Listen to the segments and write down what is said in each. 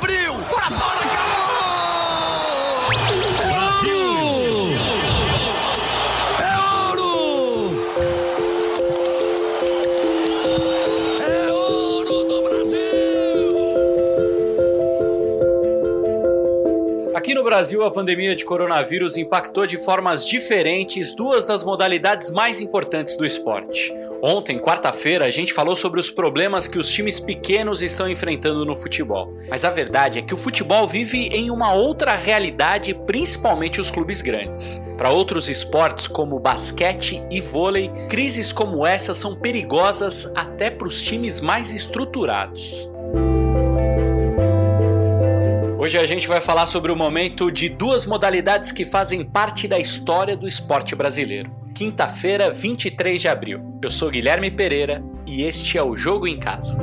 abriu, pra fora, Brasil, a pandemia de coronavírus impactou de formas diferentes duas das modalidades mais importantes do esporte. Ontem, quarta-feira, a gente falou sobre os problemas que os times pequenos estão enfrentando no futebol. Mas a verdade é que o futebol vive em uma outra realidade, principalmente os clubes grandes. Para outros esportes como basquete e vôlei, crises como essa são perigosas até para os times mais estruturados. Hoje a gente vai falar sobre o momento de duas modalidades que fazem parte da história do esporte brasileiro. Quinta-feira, 23 de abril. Eu sou Guilherme Pereira e este é o Jogo em Casa.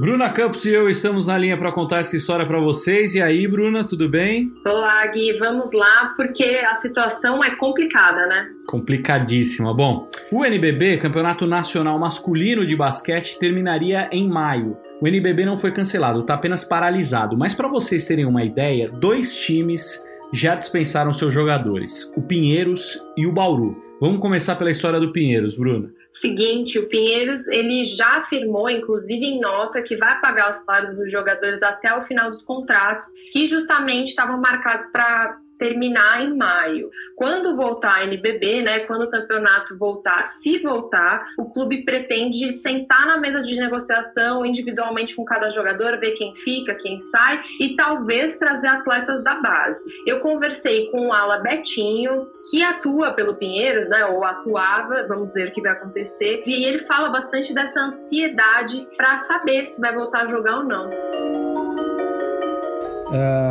Bruna Campos e eu estamos na linha para contar essa história para vocês. E aí, Bruna, tudo bem? Olá, Gui, vamos lá, porque a situação é complicada, né? Complicadíssima. Bom, o NBB, Campeonato Nacional Masculino de Basquete, terminaria em maio. O NBB não foi cancelado, está apenas paralisado. Mas para vocês terem uma ideia, dois times já dispensaram seus jogadores: o Pinheiros e o Bauru. Vamos começar pela história do Pinheiros, Bruna. Seguinte, o Pinheiros ele já afirmou, inclusive em nota, que vai pagar os salários dos jogadores até o final dos contratos, que justamente estavam marcados para terminar em maio. Quando voltar a NBB, né, quando o campeonato voltar, se voltar, o clube pretende sentar na mesa de negociação individualmente com cada jogador, ver quem fica, quem sai e talvez trazer atletas da base. Eu conversei com o Ala Betinho, que atua pelo Pinheiros, né, ou atuava, vamos ver o que vai acontecer, e ele fala bastante dessa ansiedade para saber se vai voltar a jogar ou não. Uh,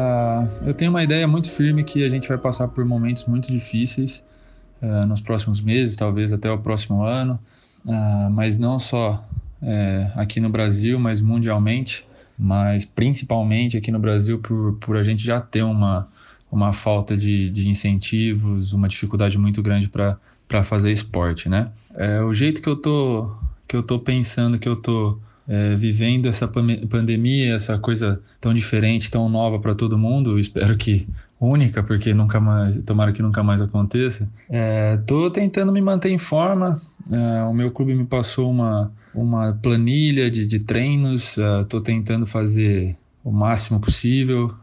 eu tenho uma ideia muito firme que a gente vai passar por momentos muito difíceis uh, nos próximos meses, talvez até o próximo ano, uh, mas não só aqui no Brasil, mas mundialmente, mas principalmente aqui no Brasil por, por a gente já ter uma, uma falta de, de incentivos, uma dificuldade muito grande para fazer esporte, né? É, o jeito que eu tô que eu tô pensando, que eu tô é, vivendo essa pandemia, essa coisa tão diferente, tão nova para todo mundo, espero que única, porque nunca mais, tomara que nunca mais aconteça. Estou é, tentando me manter em forma. É, o meu clube me passou uma, uma planilha de, de treinos. Estou tentando fazer o máximo possível,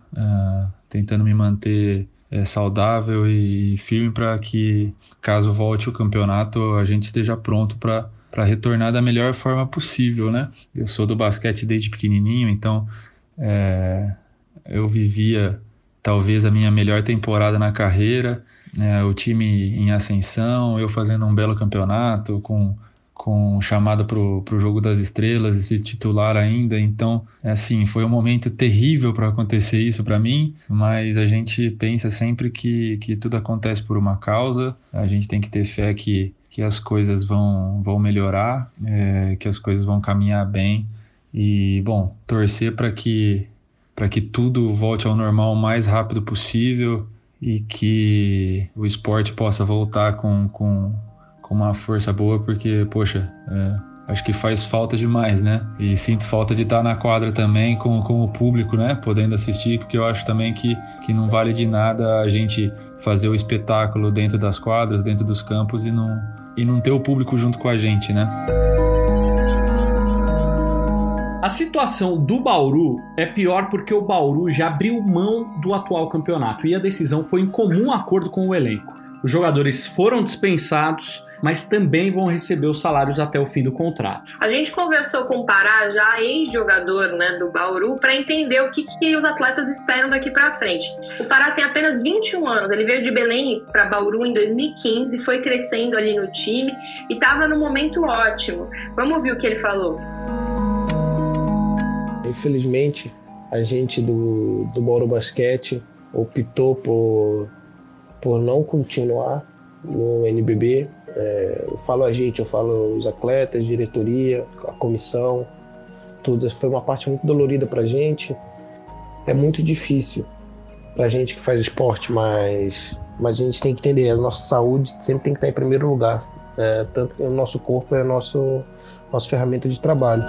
tentando me manter é, saudável e firme para que, caso volte o campeonato, a gente esteja pronto para para retornar da melhor forma possível, né? Eu sou do basquete desde pequenininho, então é, eu vivia talvez a minha melhor temporada na carreira, é, o time em ascensão, eu fazendo um belo campeonato com com chamada para o jogo das estrelas, esse titular ainda. Então, é assim, foi um momento terrível para acontecer isso para mim, mas a gente pensa sempre que, que tudo acontece por uma causa, a gente tem que ter fé que que as coisas vão, vão melhorar, é, que as coisas vão caminhar bem e, bom, torcer para que, que tudo volte ao normal o mais rápido possível e que o esporte possa voltar com, com, com uma força boa, porque, poxa, é, acho que faz falta demais, né? E sinto falta de estar na quadra também com, com o público, né? Podendo assistir, porque eu acho também que, que não vale de nada a gente fazer o espetáculo dentro das quadras, dentro dos campos e não e não ter o público junto com a gente, né? A situação do Bauru é pior porque o Bauru já abriu mão do atual campeonato e a decisão foi em comum acordo com o elenco. Os jogadores foram dispensados mas também vão receber os salários até o fim do contrato. A gente conversou com o Pará, já ex-jogador né, do Bauru, para entender o que, que os atletas esperam daqui para frente. O Pará tem apenas 21 anos, ele veio de Belém para Bauru em 2015, foi crescendo ali no time e estava num momento ótimo. Vamos ouvir o que ele falou. Infelizmente, a gente do, do Bauru Basquete optou por, por não continuar no NBB é, eu falo a gente, eu falo os atletas, diretoria, a comissão, tudo. Foi uma parte muito dolorida pra gente. É muito difícil pra gente que faz esporte, mas, mas a gente tem que entender, a nossa saúde sempre tem que estar em primeiro lugar. É, tanto que o nosso corpo é nosso nossa ferramenta de trabalho.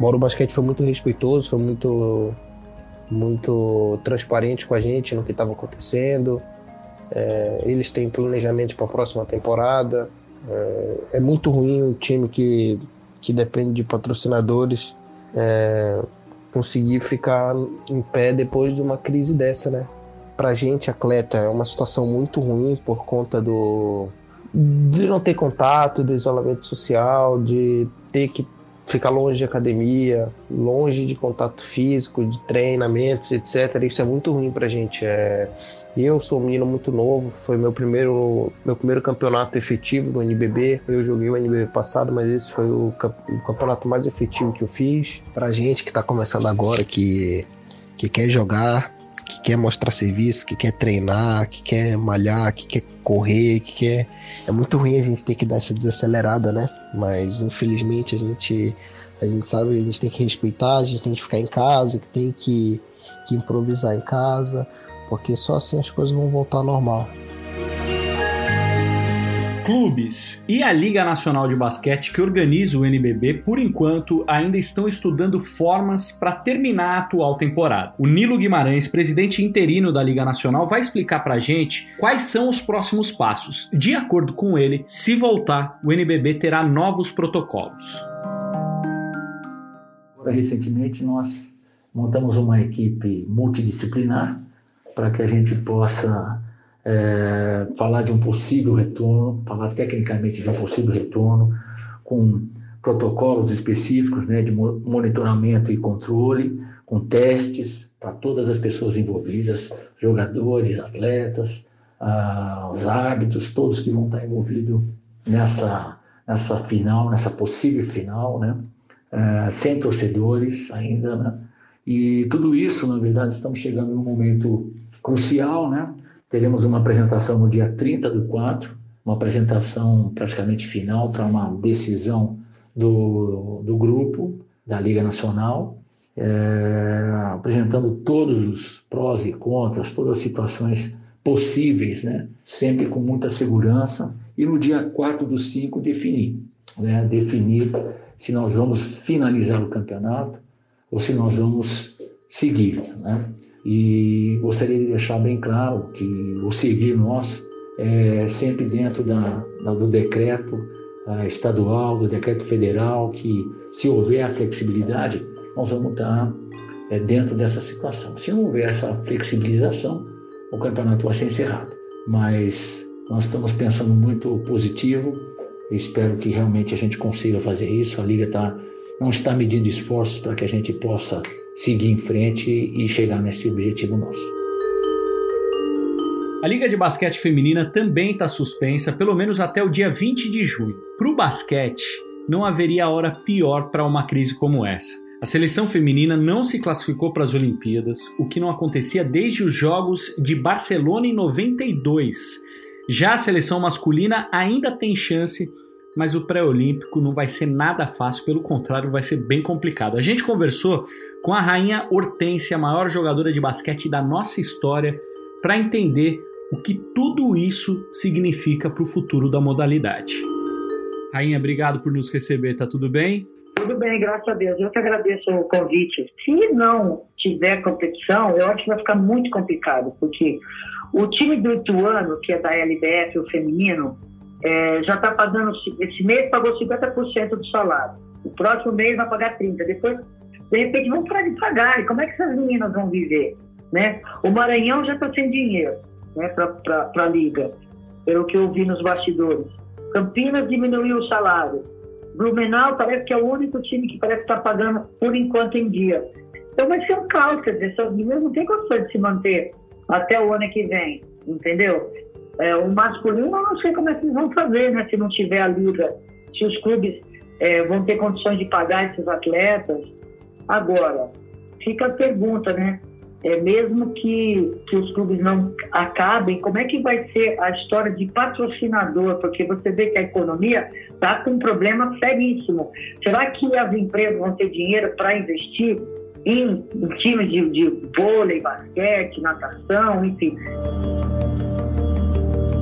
O Basquete foi muito respeitoso, foi muito muito transparente com a gente no que estava acontecendo. É, eles têm planejamento para a próxima temporada. É, é, muito ruim um time que, que depende de patrocinadores é, conseguir ficar em pé depois de uma crise dessa, né? Pra gente, atleta, é uma situação muito ruim por conta do de não ter contato, do isolamento social, de ter que ficar longe de academia, longe de contato físico, de treinamentos, etc. Isso é muito ruim pra gente. É... Eu sou um menino muito novo, foi meu primeiro, meu primeiro campeonato efetivo no NBB. Eu joguei o NBB passado, mas esse foi o, o campeonato mais efetivo que eu fiz. Pra gente que tá começando agora, que, que quer jogar, que quer mostrar serviço, que quer treinar, que quer malhar, que quer correr, que quer. É muito ruim a gente ter que dar essa desacelerada, né? Mas infelizmente a gente, a gente sabe que a gente tem que respeitar, a gente tem que ficar em casa, que tem que, que improvisar em casa porque só assim as coisas vão voltar ao normal. Clubes e a Liga Nacional de Basquete, que organiza o NBB, por enquanto ainda estão estudando formas para terminar a atual temporada. O Nilo Guimarães, presidente interino da Liga Nacional, vai explicar para a gente quais são os próximos passos. De acordo com ele, se voltar, o NBB terá novos protocolos. Recentemente, nós montamos uma equipe multidisciplinar para que a gente possa é, falar de um possível retorno, falar tecnicamente de um possível retorno, com protocolos específicos né, de monitoramento e controle, com testes para todas as pessoas envolvidas, jogadores, atletas, ah, os árbitros, todos que vão estar envolvidos nessa, nessa final, nessa possível final, né? É, sem torcedores ainda, né? E tudo isso, na verdade, estamos chegando num momento crucial, né? Teremos uma apresentação no dia 30 do 4, uma apresentação praticamente final para uma decisão do, do grupo da Liga Nacional, é, apresentando todos os prós e contras, todas as situações possíveis, né? sempre com muita segurança, e no dia 4 do 5 definir, né? definir se nós vamos finalizar o campeonato ou se nós vamos seguir. Né? E gostaria de deixar bem claro que o seguir nosso é sempre dentro da, da do decreto uh, estadual, do decreto federal, que se houver a flexibilidade, nós vamos estar é, dentro dessa situação. Se não houver essa flexibilização, o campeonato vai ser encerrado. Mas nós estamos pensando muito positivo, espero que realmente a gente consiga fazer isso. A Liga tá, não está medindo esforços para que a gente possa seguir em frente e chegar nesse objetivo nosso. A Liga de Basquete Feminina também está suspensa, pelo menos até o dia 20 de junho. Para o basquete, não haveria hora pior para uma crise como essa. A seleção feminina não se classificou para as Olimpíadas, o que não acontecia desde os Jogos de Barcelona em 92. Já a seleção masculina ainda tem chance mas o pré-olímpico não vai ser nada fácil, pelo contrário, vai ser bem complicado. A gente conversou com a rainha Hortência, a maior jogadora de basquete da nossa história, para entender o que tudo isso significa para o futuro da modalidade. Rainha, obrigado por nos receber, tá tudo bem? Tudo bem, graças a Deus. Eu que agradeço o convite. Se não tiver competição, eu acho que vai ficar muito complicado, porque o time do Ituano, que é da LBF, o feminino, é, já está pagando, esse mês pagou 50% do salário, o próximo mês vai pagar 30%, depois, de repente, vão parar de pagar, e como é que essas meninas vão viver? Né? O Maranhão já está sem dinheiro né, para a Liga, pelo que eu vi nos bastidores. Campinas diminuiu o salário. Blumenau parece que é o único time que parece estar tá pagando por enquanto em dia. Então vai ser um caos, quer dizer, essas meninas não têm condições de se manter até o ano que vem, entendeu? É, o masculino, eu não sei como é que eles vão fazer, né? Se não tiver a liga, se os clubes é, vão ter condições de pagar esses atletas. Agora, fica a pergunta, né? É, mesmo que, que os clubes não acabem, como é que vai ser a história de patrocinador? Porque você vê que a economia está com um problema seríssimo. Será que as empresas vão ter dinheiro para investir em, em times de, de vôlei, basquete, natação, enfim?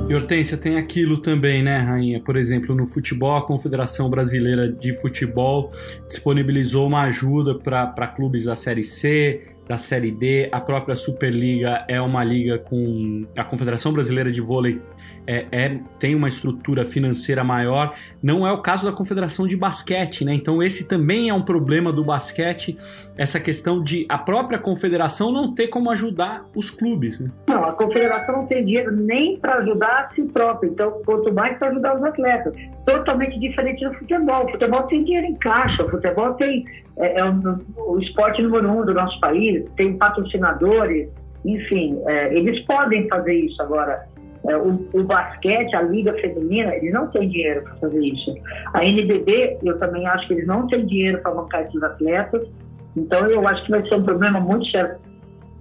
E Hortência, tem aquilo também, né, Rainha? Por exemplo, no futebol, a Confederação Brasileira de Futebol disponibilizou uma ajuda para clubes da Série C, da Série D. A própria Superliga é uma liga com. A Confederação Brasileira de Vôlei é, é, tem uma estrutura financeira maior. Não é o caso da Confederação de Basquete, né? Então, esse também é um problema do basquete, essa questão de a própria confederação não ter como ajudar os clubes. Né? Não, a confederação não tem dinheiro nem para ajudar a si própria, então, quanto mais para ajudar os atletas. Totalmente diferente do futebol. O futebol tem dinheiro em caixa, o futebol tem. É, é o, o, esporte número um do nosso país, tem patrocinadores, enfim, é, eles podem fazer isso agora é, o, o, basquete, a liga feminina, eles não têm dinheiro para fazer isso. A NBB, eu também acho que eles não têm dinheiro para bancar esses atletas. Então, eu acho que vai ser um problema muito sério.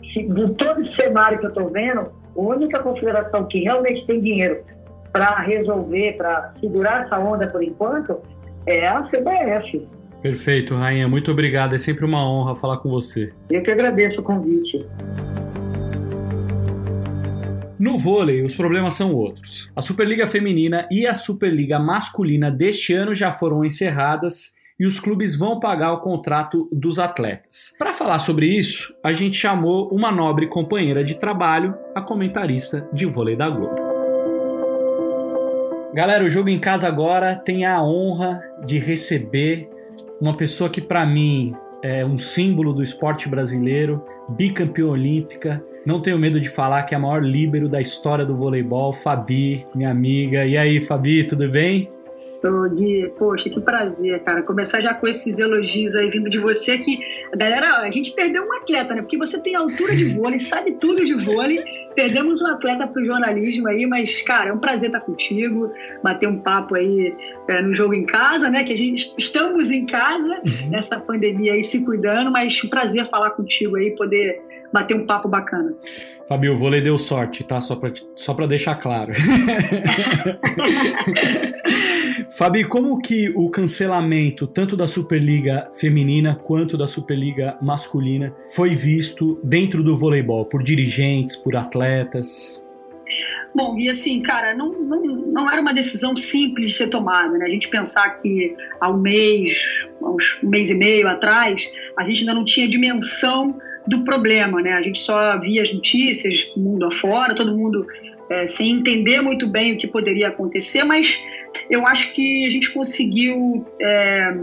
De todo esse cenário que eu estou vendo, a única confederação que realmente tem dinheiro para resolver, para segurar essa onda por enquanto, é a CBF. Perfeito, Rainha. Muito obrigado. É sempre uma honra falar com você. Eu que agradeço o convite. No vôlei, os problemas são outros. A Superliga Feminina e a Superliga Masculina deste ano já foram encerradas e os clubes vão pagar o contrato dos atletas. Para falar sobre isso, a gente chamou uma nobre companheira de trabalho, a comentarista de vôlei da Globo. Galera, o jogo em casa agora tem a honra de receber uma pessoa que para mim é um símbolo do esporte brasileiro, bicampeã olímpica, não tenho medo de falar que é a maior líbero da história do voleibol, Fabi, minha amiga. E aí, Fabi, tudo bem? Ô, Gui, poxa, que prazer, cara. Começar já com esses elogios aí vindo de você que, galera, a gente perdeu um atleta, né? Porque você tem altura de vôlei, sabe tudo de vôlei. Perdemos um atleta pro jornalismo aí, mas, cara, é um prazer estar contigo, bater um papo aí é, no jogo em casa, né? Que a gente estamos em casa uhum. nessa pandemia aí se cuidando, mas um prazer falar contigo aí, poder bater um papo bacana. Fabio, o vôlei deu sorte, tá? Só para só pra deixar claro. Fabi, como que o cancelamento tanto da Superliga feminina quanto da Superliga masculina foi visto dentro do voleibol, por dirigentes, por atletas? Bom, e assim, cara, não, não, não era uma decisão simples de ser tomada, né? A gente pensar que há um mês, há uns um mês e meio atrás, a gente ainda não tinha dimensão do problema, né? A gente só via as notícias mundo afora, todo mundo é, sem entender muito bem o que poderia acontecer, mas eu acho que a gente conseguiu é,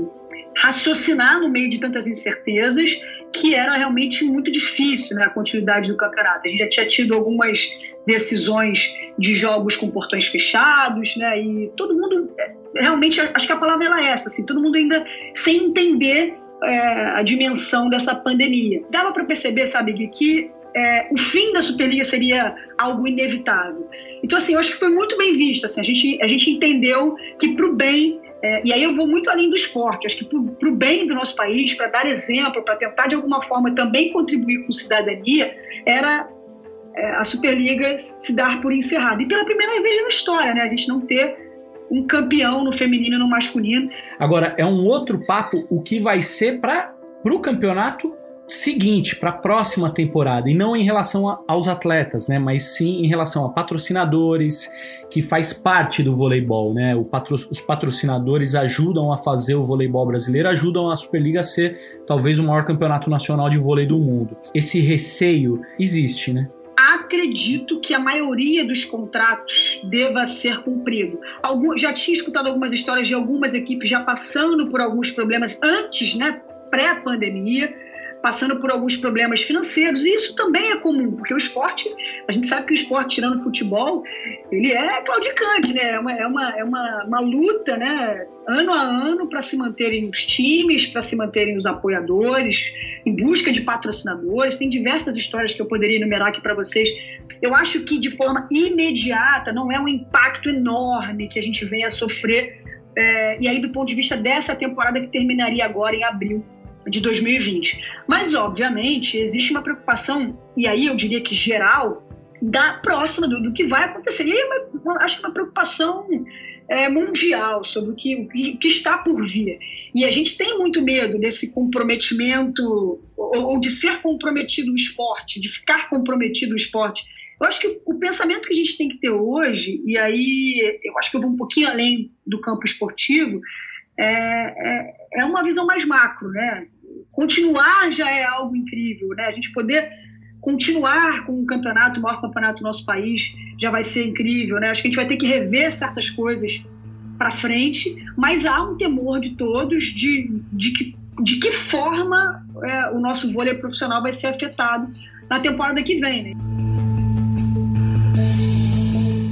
raciocinar no meio de tantas incertezas que era realmente muito difícil né, a continuidade do campeonato. A gente já tinha tido algumas decisões de jogos com portões fechados, né, e todo mundo, é, realmente, acho que a palavra era essa, assim, todo mundo ainda sem entender é, a dimensão dessa pandemia. Dava para perceber, sabe, Gui, que é, o fim da Superliga seria algo inevitável. Então, assim, eu acho que foi muito bem visto. Assim, a, gente, a gente entendeu que, para o bem, é, e aí eu vou muito além do esporte, acho que para o bem do nosso país, para dar exemplo, para tentar de alguma forma também contribuir com cidadania, era é, a Superliga se dar por encerrada. E pela primeira vez na história, né, a gente não ter um campeão no feminino e no masculino. Agora, é um outro papo o que vai ser para o campeonato seguinte, para a próxima temporada, e não em relação a, aos atletas, né, mas sim em relação a patrocinadores, que faz parte do voleibol, né? Patro, os patrocinadores ajudam a fazer o voleibol brasileiro, ajudam a Superliga a ser talvez o maior campeonato nacional de vôlei do mundo. Esse receio existe, né? Acredito que a maioria dos contratos deva ser cumprido. Algum, já tinha escutado algumas histórias de algumas equipes já passando por alguns problemas antes, né, pré-pandemia, passando por alguns problemas financeiros. E isso também é comum, porque o esporte, a gente sabe que o esporte, tirando o futebol, ele é claudicante, né? É uma, é uma, é uma, uma luta, né? Ano a ano para se manterem os times, para se manterem os apoiadores, em busca de patrocinadores. Tem diversas histórias que eu poderia enumerar aqui para vocês. Eu acho que de forma imediata não é um impacto enorme que a gente venha a sofrer. É, e aí, do ponto de vista dessa temporada que terminaria agora em abril de 2020. Mas, obviamente, existe uma preocupação, e aí eu diria que geral, da próxima, do, do que vai acontecer. E aí, uma, acho que uma preocupação é, mundial sobre o que, o que, está por vir. E a gente tem muito medo desse comprometimento, ou, ou de ser comprometido o esporte, de ficar comprometido o esporte Eu acho que o pensamento que a gente tem que ter hoje, e aí eu acho que eu vou um pouquinho além do campo esportivo, é, é, é uma visão mais macro, né? Continuar já é algo incrível, né? A gente poder continuar com o campeonato, o maior campeonato do nosso país, já vai ser incrível, né? Acho que a gente vai ter que rever certas coisas para frente, mas há um temor de todos de, de, que, de que forma é, o nosso vôlei profissional vai ser afetado na temporada que vem, né?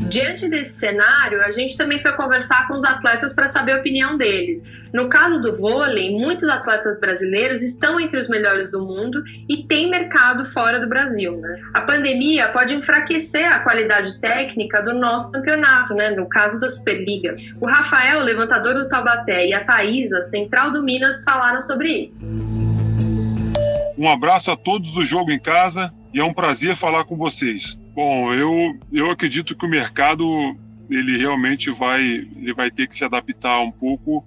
Diante desse cenário, a gente também foi conversar com os atletas para saber a opinião deles. No caso do vôlei, muitos atletas brasileiros estão entre os melhores do mundo e tem mercado fora do Brasil. Né? A pandemia pode enfraquecer a qualidade técnica do nosso campeonato, né? no caso da Superliga. O Rafael, levantador do Taubaté, e a Thaisa, central do Minas, falaram sobre isso. Um abraço a todos do Jogo em Casa e é um prazer falar com vocês. Bom, eu, eu acredito que o mercado ele realmente vai, ele vai ter que se adaptar um pouco,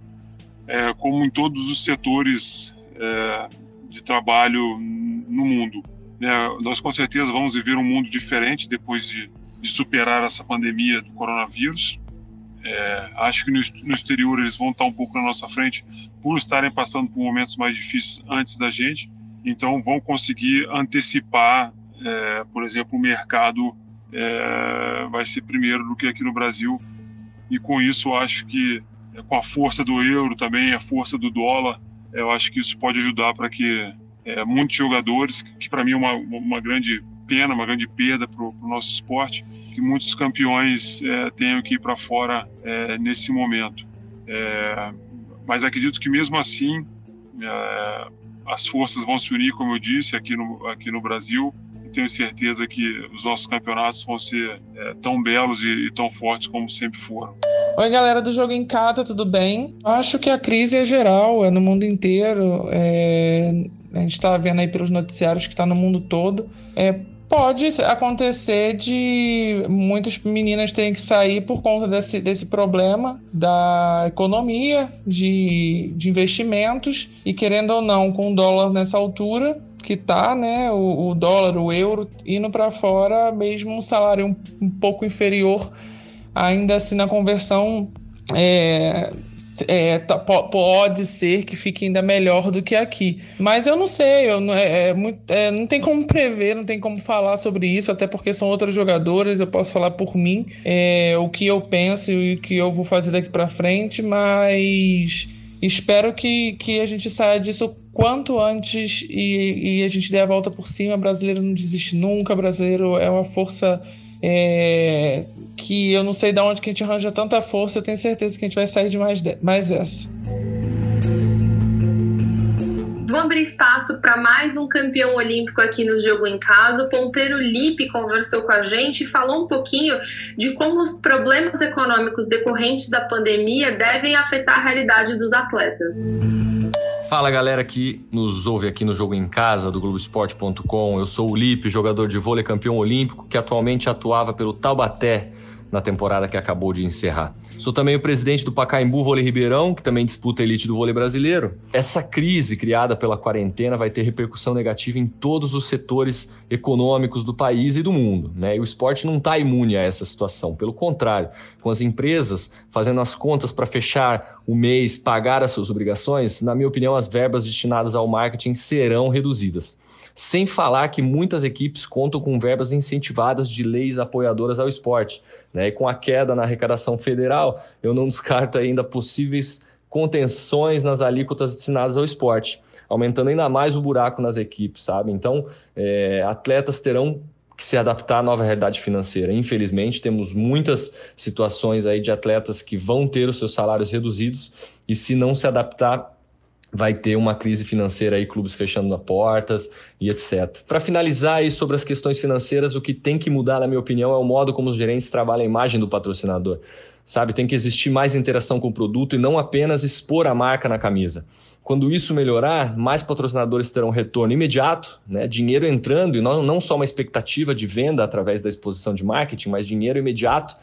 é, como em todos os setores é, de trabalho no mundo. É, nós com certeza vamos viver um mundo diferente depois de, de superar essa pandemia do coronavírus. É, acho que no, no, exterior eles vão estar um pouco na nossa frente por estarem passando por momentos mais difíceis antes da gente, então vão conseguir antecipar é, por exemplo, o mercado é, vai ser primeiro do que aqui no Brasil. E com isso, acho que é, com a força do euro também, a força do dólar, eu acho que isso pode ajudar para que é, muitos jogadores, que para mim é uma, uma grande pena, uma grande perda para o nosso esporte, que muitos campeões é, tenham que ir para fora é, nesse momento. É, mas acredito que mesmo assim é, as forças vão se unir, como eu disse, aqui no, aqui no Brasil, tenho certeza que os nossos campeonatos vão ser é, tão belos e, e, tão fortes como sempre foram. Oi, galera do Jogo em Casa, tudo bem? Acho que a crise é geral, é no mundo inteiro. É... A gente está vendo aí pelos noticiários que está no mundo todo. É, pode acontecer de muitas meninas terem que sair por conta desse, desse problema da economia, de, de investimentos, e querendo ou não, com o dólar nessa altura, que tá, né, o, o dólar, o euro indo para fora, mesmo um salário um, um, pouco inferior, ainda assim na conversão é, é, tá, pode ser que fique ainda melhor do que aqui. Mas eu não sei, eu não, é, é muito, é, não tem como prever, não tem como falar sobre isso, até porque são outras jogadoras, eu posso falar por mim é, o que eu penso e o que eu vou fazer daqui para frente, mas espero que, que a gente saia disso quanto antes e, e, a gente dê a volta por cima. Brasileiro não desiste nunca, brasileiro é uma força é, que eu não sei de onde que a gente arranja tanta força, eu tenho certeza que a gente vai sair de mais, de, mais essa. Vamos abrir espaço para mais um campeão olímpico aqui no Jogo em Casa. O ponteiro Lipe conversou com a gente e falou um pouquinho de como os problemas econômicos decorrentes da pandemia devem afetar a realidade dos atletas. Fala galera que nos ouve aqui no Jogo em Casa do Globoesporte.com. Eu sou o Lipe, jogador de vôlei campeão olímpico que atualmente atuava pelo Taubaté na temporada que acabou de encerrar. Sou também o presidente do Pacaembu Vôlei Ribeirão, que também disputa a elite do vôlei brasileiro. Essa crise criada pela quarentena vai ter repercussão negativa em todos os setores econômicos do país e do mundo. Né? E o esporte não está imune a essa situação. Pelo contrário, com as empresas fazendo as contas para fechar o mês, pagar as suas obrigações, na minha opinião, as verbas destinadas ao marketing serão reduzidas. Sem falar que muitas equipes contam com verbas incentivadas de leis apoiadoras ao esporte. Né? E com a queda na arrecadação federal, eu não descarto ainda possíveis contenções nas alíquotas destinadas ao esporte, aumentando ainda mais o buraco nas equipes, sabe? Então, é, atletas terão que se adaptar à nova realidade financeira. Infelizmente, temos muitas situações aí de atletas que vão ter os seus salários reduzidos e se não se adaptar, vai ter uma crise financeira aí, clubes fechando as portas e etc. Para finalizar aí sobre as questões financeiras, o que tem que mudar, na minha opinião, é o modo como os gerentes trabalham a imagem do patrocinador. Sabe, tem que existir mais interação com o produto e não apenas expor a marca na camisa. Quando isso melhorar, mais patrocinadores terão retorno imediato, né? dinheiro entrando, e não, não só uma expectativa de venda através da exposição de marketing, mas dinheiro imediato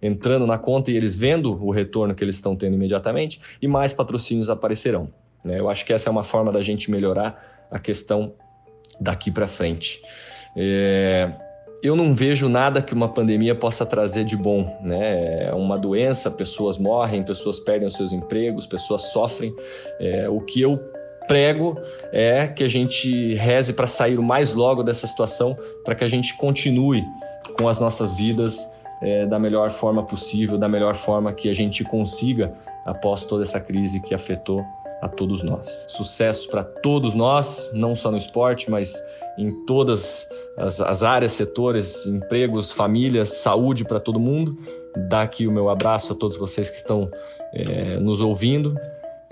entrando na conta e eles vendo o retorno que eles estão tendo imediatamente, e mais patrocínios aparecerão. Né? Eu acho que essa é uma forma da gente melhorar a questão daqui para frente. É... eu não vejo nada que uma pandemia possa trazer de bom, né? É uma doença, pessoas morrem, pessoas perdem os seus empregos, pessoas sofrem. É, o que eu prego é que a gente reze para sair o mais logo dessa situação, para que a gente continue com as nossas vidas é, da melhor forma possível, da melhor forma que a gente consiga após toda essa crise que afetou a todos nós. Sucesso para todos nós, não só no esporte, mas em todas as, as áreas, setores, empregos, famílias, saúde para todo mundo. Dá aqui o meu abraço a todos vocês que estão é, nos ouvindo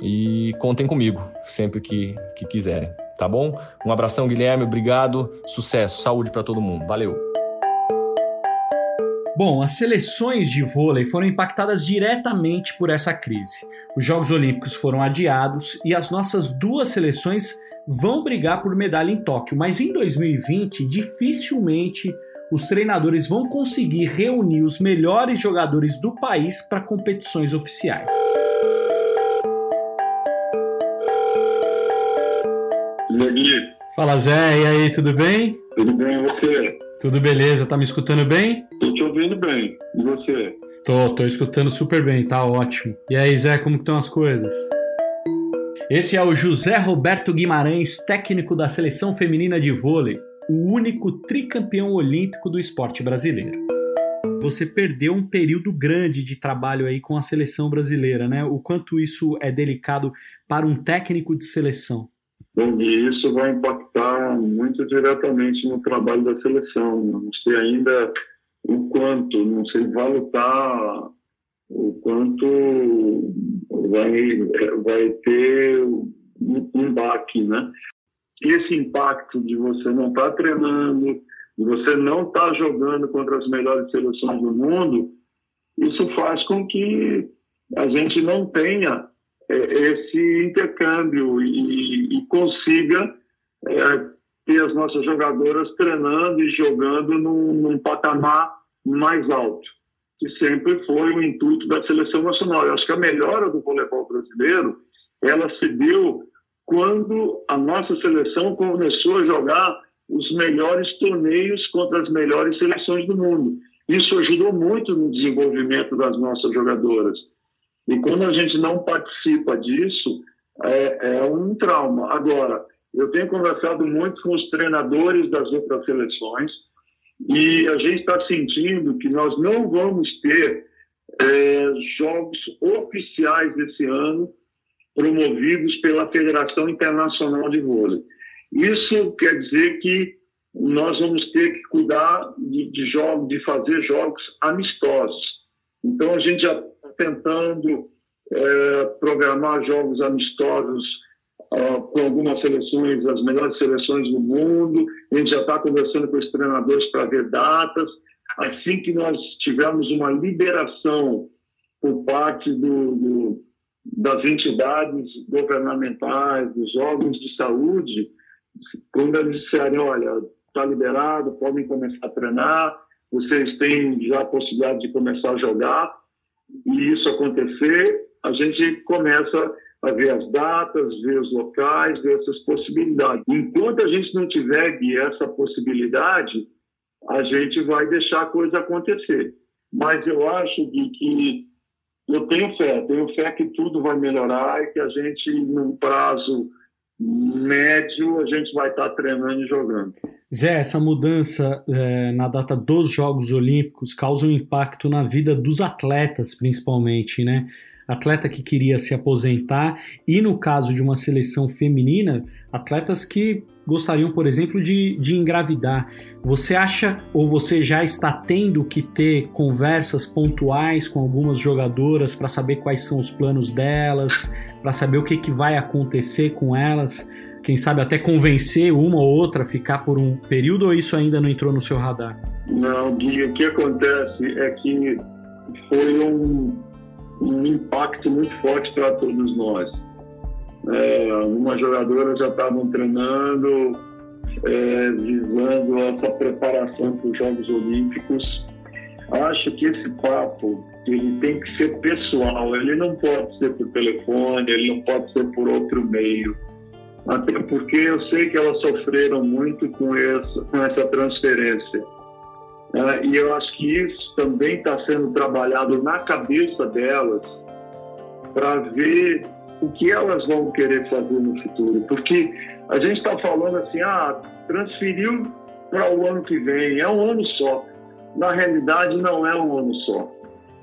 e contem comigo sempre que, que quiserem, tá bom? Um abração, Guilherme, obrigado, sucesso, saúde para todo mundo, valeu! Bom, as seleções de vôlei foram impactadas diretamente por essa crise. Os Jogos Olímpicos foram adiados e as nossas duas seleções vão brigar por medalha em Tóquio, mas em 2020 dificilmente os treinadores vão conseguir reunir os melhores jogadores do país para competições oficiais. Fala Zé, e aí, tudo bem? Tudo bem, e você? Tudo beleza, tá me escutando bem? Bem, e você? Tô, tô escutando super bem, tá ótimo. E aí, Zé, como estão as coisas? Esse é o José Roberto Guimarães, técnico da seleção feminina de vôlei, o único tricampeão olímpico do esporte brasileiro. Você perdeu um período grande de trabalho aí com a seleção brasileira, né? O quanto isso é delicado para um técnico de seleção? Bom, e isso vai impactar muito diretamente no trabalho da seleção. Não sei ainda o quanto, não sei valutar o quanto vai, vai ter um baque, né? Esse impacto de você não estar tá treinando, de você não estar tá jogando contra as melhores seleções do mundo, isso faz com que a gente não tenha é, esse intercâmbio e, e consiga é, ter as nossas jogadoras treinando e jogando num, num patamar mais alto que sempre foi o intuito da seleção nacional. Eu acho que a melhora do voleibol brasileiro, ela se deu quando a nossa seleção começou a jogar os melhores torneios contra as melhores seleções do mundo. Isso ajudou muito no desenvolvimento das nossas jogadoras. E quando a gente não participa disso, é, é um trauma. Agora, eu tenho conversado muito com os treinadores das outras seleções, e a gente está sentindo que nós não vamos ter é, jogos oficiais esse ano promovidos pela Federação Internacional de Vôlei. Isso quer dizer que nós vamos ter que cuidar de, de de fazer jogos amistosos. Então a gente já está tentando é, programar jogos amistosos com algumas seleções, as melhores seleções do mundo. A gente já está conversando com os treinadores para ver datas. Assim que nós tivermos uma liberação por parte do, do, das entidades governamentais, dos órgãos de saúde, quando eles disserem, olha, está liberado, podem começar a treinar, vocês têm já a possibilidade de começar a jogar, e isso acontecer, a gente começa a ver as datas, ver os locais, ver essas possibilidades. Enquanto a gente não tiver essa possibilidade, a gente vai deixar a coisa acontecer. Mas eu acho que eu tenho fé, tenho fé que tudo vai melhorar e que a gente, num prazo médio, a gente vai estar treinando e jogando. Zé, essa mudança é, na data dos Jogos Olímpicos causa um impacto na vida dos atletas, principalmente, né? Atleta que queria se aposentar e, no caso de uma seleção feminina, atletas que gostariam, por exemplo, de, de engravidar. Você acha ou você já está tendo que ter conversas pontuais com algumas jogadoras para saber quais são os planos delas, para saber o que, que vai acontecer com elas? Quem sabe até convencer uma ou outra a ficar por um período ou isso ainda não entrou no seu radar? Não, Gui, o que acontece é que foi um, um impacto muito forte para todos nós. É, algumas jogadoras já estavam treinando, é, visando essa preparação para os Jogos Olímpicos. Acho que esse papo ele tem que ser pessoal, ele não pode ser por telefone, ele não pode ser por outro meio. Até porque eu sei que elas sofreram muito com essa, com essa transferência. Uh, e eu acho que isso também está sendo trabalhado na cabeça delas para ver o que elas vão querer fazer no futuro. Porque a gente está falando assim, ah, transferiu para o ano que vem, é um ano só. Na realidade, não é um ano só.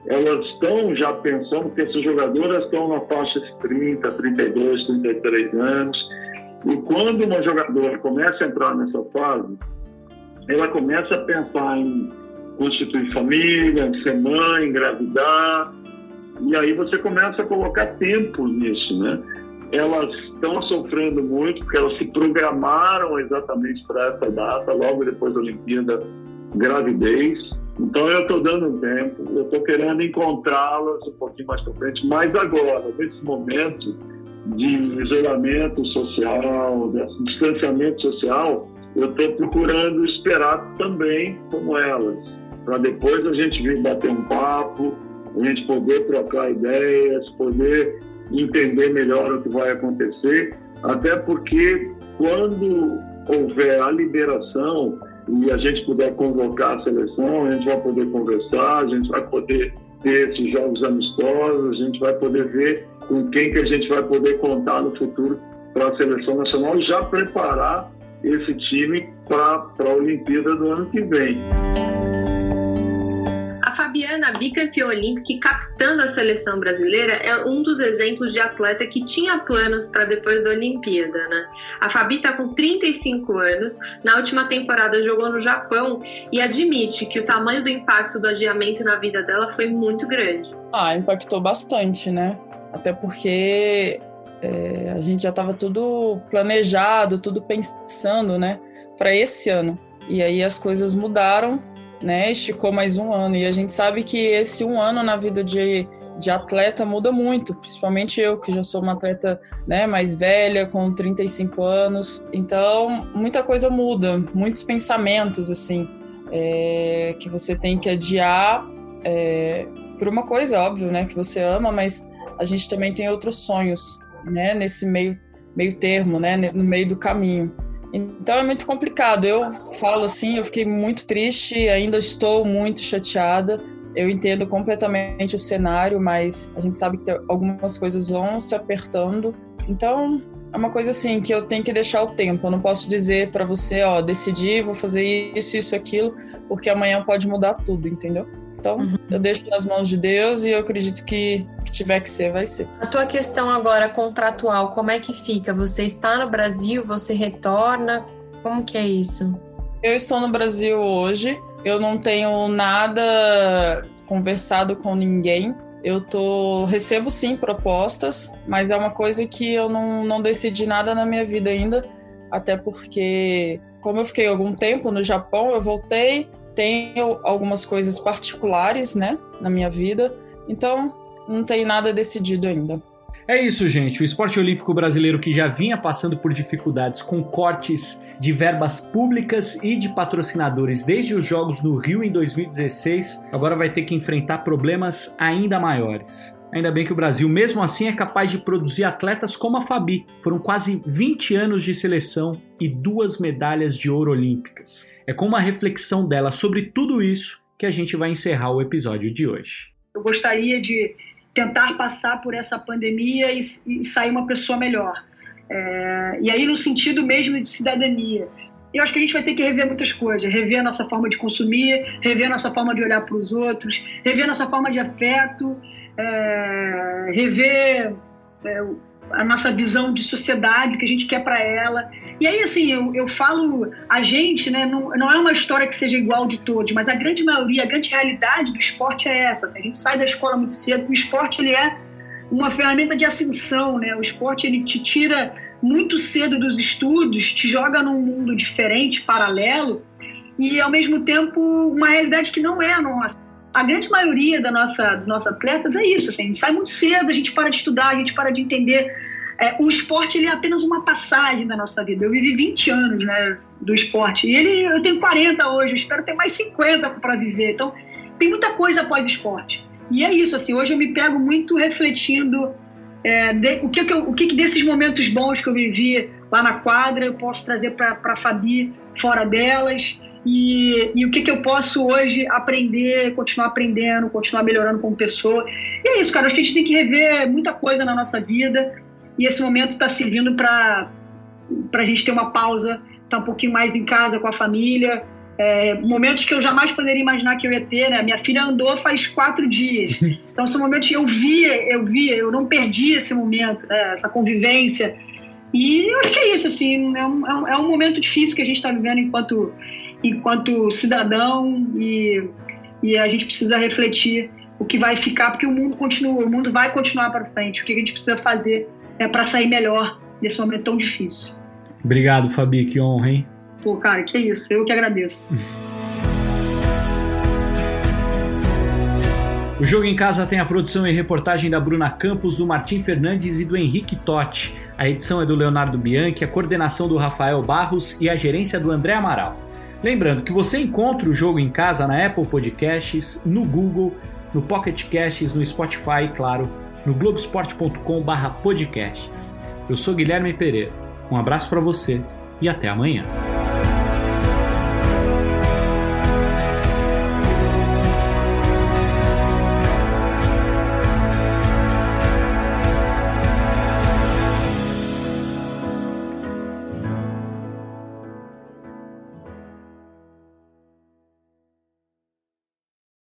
Elas estão já pensando que essas jogadoras estão na faixa de 30, 32, 33 anos. E quando uma jogadora começa a entrar nessa fase, ela começa a pensar em constituir família, em ser mãe, engravidar, e aí você começa a colocar tempo nisso, né? Elas estão sofrendo muito porque elas se programaram exatamente para essa data, logo depois da Olimpíada, gravidez. Então eu estou dando tempo, eu estou querendo encontrá-las um pouquinho mais para frente, mas agora, nesse momento de isolamento social, de distanciamento social, eu estou procurando esperar também como elas, para depois a gente vir bater um papo, a gente poder trocar ideias, poder entender melhor o que vai acontecer, até porque quando houver a liberação e a gente puder convocar a seleção, a gente vai poder conversar, a gente vai poder ter esses jogos amistosos, a gente vai poder ver com quem que a gente vai poder contar no futuro para a seleção nacional já preparar esse time para a Olimpíada do ano que vem. Fabiana, bicampeã olímpica e capitã da seleção brasileira, é um dos exemplos de atleta que tinha planos para depois da Olimpíada, né? A Fabi está com 35 anos, na última temporada jogou no Japão e admite que o tamanho do impacto do adiamento na vida dela foi muito grande. Ah, impactou bastante, né? Até porque é, a gente já estava tudo planejado, tudo pensando, né, para esse ano. E aí as coisas mudaram né? Esticou mais um ano. E a gente sabe que esse um ano na vida de, de atleta muda muito, principalmente eu, que já sou uma atleta né, mais velha, com 35 anos. Então, muita coisa muda, muitos pensamentos, assim, é, que você tem que adiar é, por uma coisa, óbvio, né? Que você ama, mas a gente também tem outros sonhos, né? Nesse meio, meio termo, né? No meio do caminho. Então é muito complicado. Eu falo assim, eu fiquei muito triste, ainda estou muito chateada. Eu entendo completamente o cenário, mas a gente sabe que algumas coisas vão se apertando. Então, é uma coisa assim que eu tenho que deixar o tempo. Eu não posso dizer para você, ó, decidi, vou fazer isso, isso, aquilo, porque amanhã pode mudar tudo, entendeu? Então, uhum. eu deixo nas mãos de Deus e eu acredito que que tiver que ser, vai ser. A tua questão agora contratual, como é que fica? Você está no Brasil, você retorna? Como que é isso? Eu estou no Brasil hoje. Eu não tenho nada conversado com ninguém. Eu tô recebo sim propostas, mas é uma coisa que eu não, não decidi nada na minha vida ainda, até porque como eu fiquei algum tempo no Japão, eu voltei, tenho algumas coisas particulares, né, na minha vida. Então, não tem nada decidido ainda. É isso, gente. O esporte olímpico brasileiro que já vinha passando por dificuldades com cortes de verbas públicas e de patrocinadores desde os Jogos no Rio em 2016, agora vai ter que enfrentar problemas ainda maiores. Ainda bem que o Brasil, mesmo assim, é capaz de produzir atletas como a Fabi. Foram quase 20 anos de seleção e duas medalhas de ouro olímpicas. É com uma reflexão dela sobre tudo isso que a gente vai encerrar o episódio de hoje. Eu gostaria de tentar passar por essa pandemia e, e sair uma pessoa melhor. É, e aí, no sentido mesmo de cidadania. Eu acho que a gente vai ter que rever muitas coisas, rever a nossa forma de consumir, rever a nossa forma de olhar para os outros, rever a nossa forma de afeto, é, rever é, a nossa visão de sociedade, o que a gente quer para ela. E aí, assim, eu, eu falo, a gente, né, não, não é uma história que seja igual de todos, mas a grande maioria, a grande realidade do esporte é essa. Assim, a gente sai da escola muito cedo, o esporte ele é uma ferramenta de ascensão, né? O esporte ele te tira muito cedo dos estudos, te joga num mundo diferente, paralelo, e ao mesmo tempo uma realidade que não é a nossa a grande maioria da nossa, dos nossos atletas é isso, assim, a gente sai muito cedo, a gente para de estudar, a gente para de entender. É, o esporte ele é apenas uma passagem da nossa vida. Eu vivi 20 anos né, do esporte e ele, eu tenho 40 hoje, eu espero ter mais 50 para viver. Então, tem muita coisa após esporte. E é isso, assim, hoje eu me pego muito refletindo é, de, o, que, que eu, o que, que desses momentos bons que eu vivi lá na quadra eu posso trazer para a Fabi fora delas e, e o que, que eu posso hoje aprender, continuar aprendendo, continuar melhorando como pessoa. E é isso, cara. Acho que a gente tem que rever muita coisa na nossa vida e esse momento está servindo para a gente ter uma pausa, estar tá um pouquinho mais em casa com a família. É, momentos que eu jamais poderia imaginar que eu ia ter, né? Minha filha andou faz quatro dias. Então, são momentos que eu via, eu via, eu não perdi esse momento, né? essa convivência. E eu acho que é isso, assim, é um, é um é momento difícil que a gente está vivendo enquanto enquanto cidadão e, e a gente precisa refletir o que vai ficar, porque o mundo continua, o mundo vai continuar para frente. O que a gente precisa fazer é para sair melhor nesse momento tão difícil. Obrigado, Fabi, que honra, hein? Pô, cara, que isso, eu que agradeço. O Jogo em Casa tem a produção e reportagem da Bruna Campos, do Martim Fernandes e do Henrique Totti. A edição é do Leonardo Bianchi, a coordenação do Rafael Barros e a gerência do André Amaral. Lembrando que você encontra o jogo em casa na Apple Podcasts, no Google, no Pocket Casts, no Spotify claro, no globesport.com/podcasts. Eu sou Guilherme Pereira. Um abraço para você e até amanhã.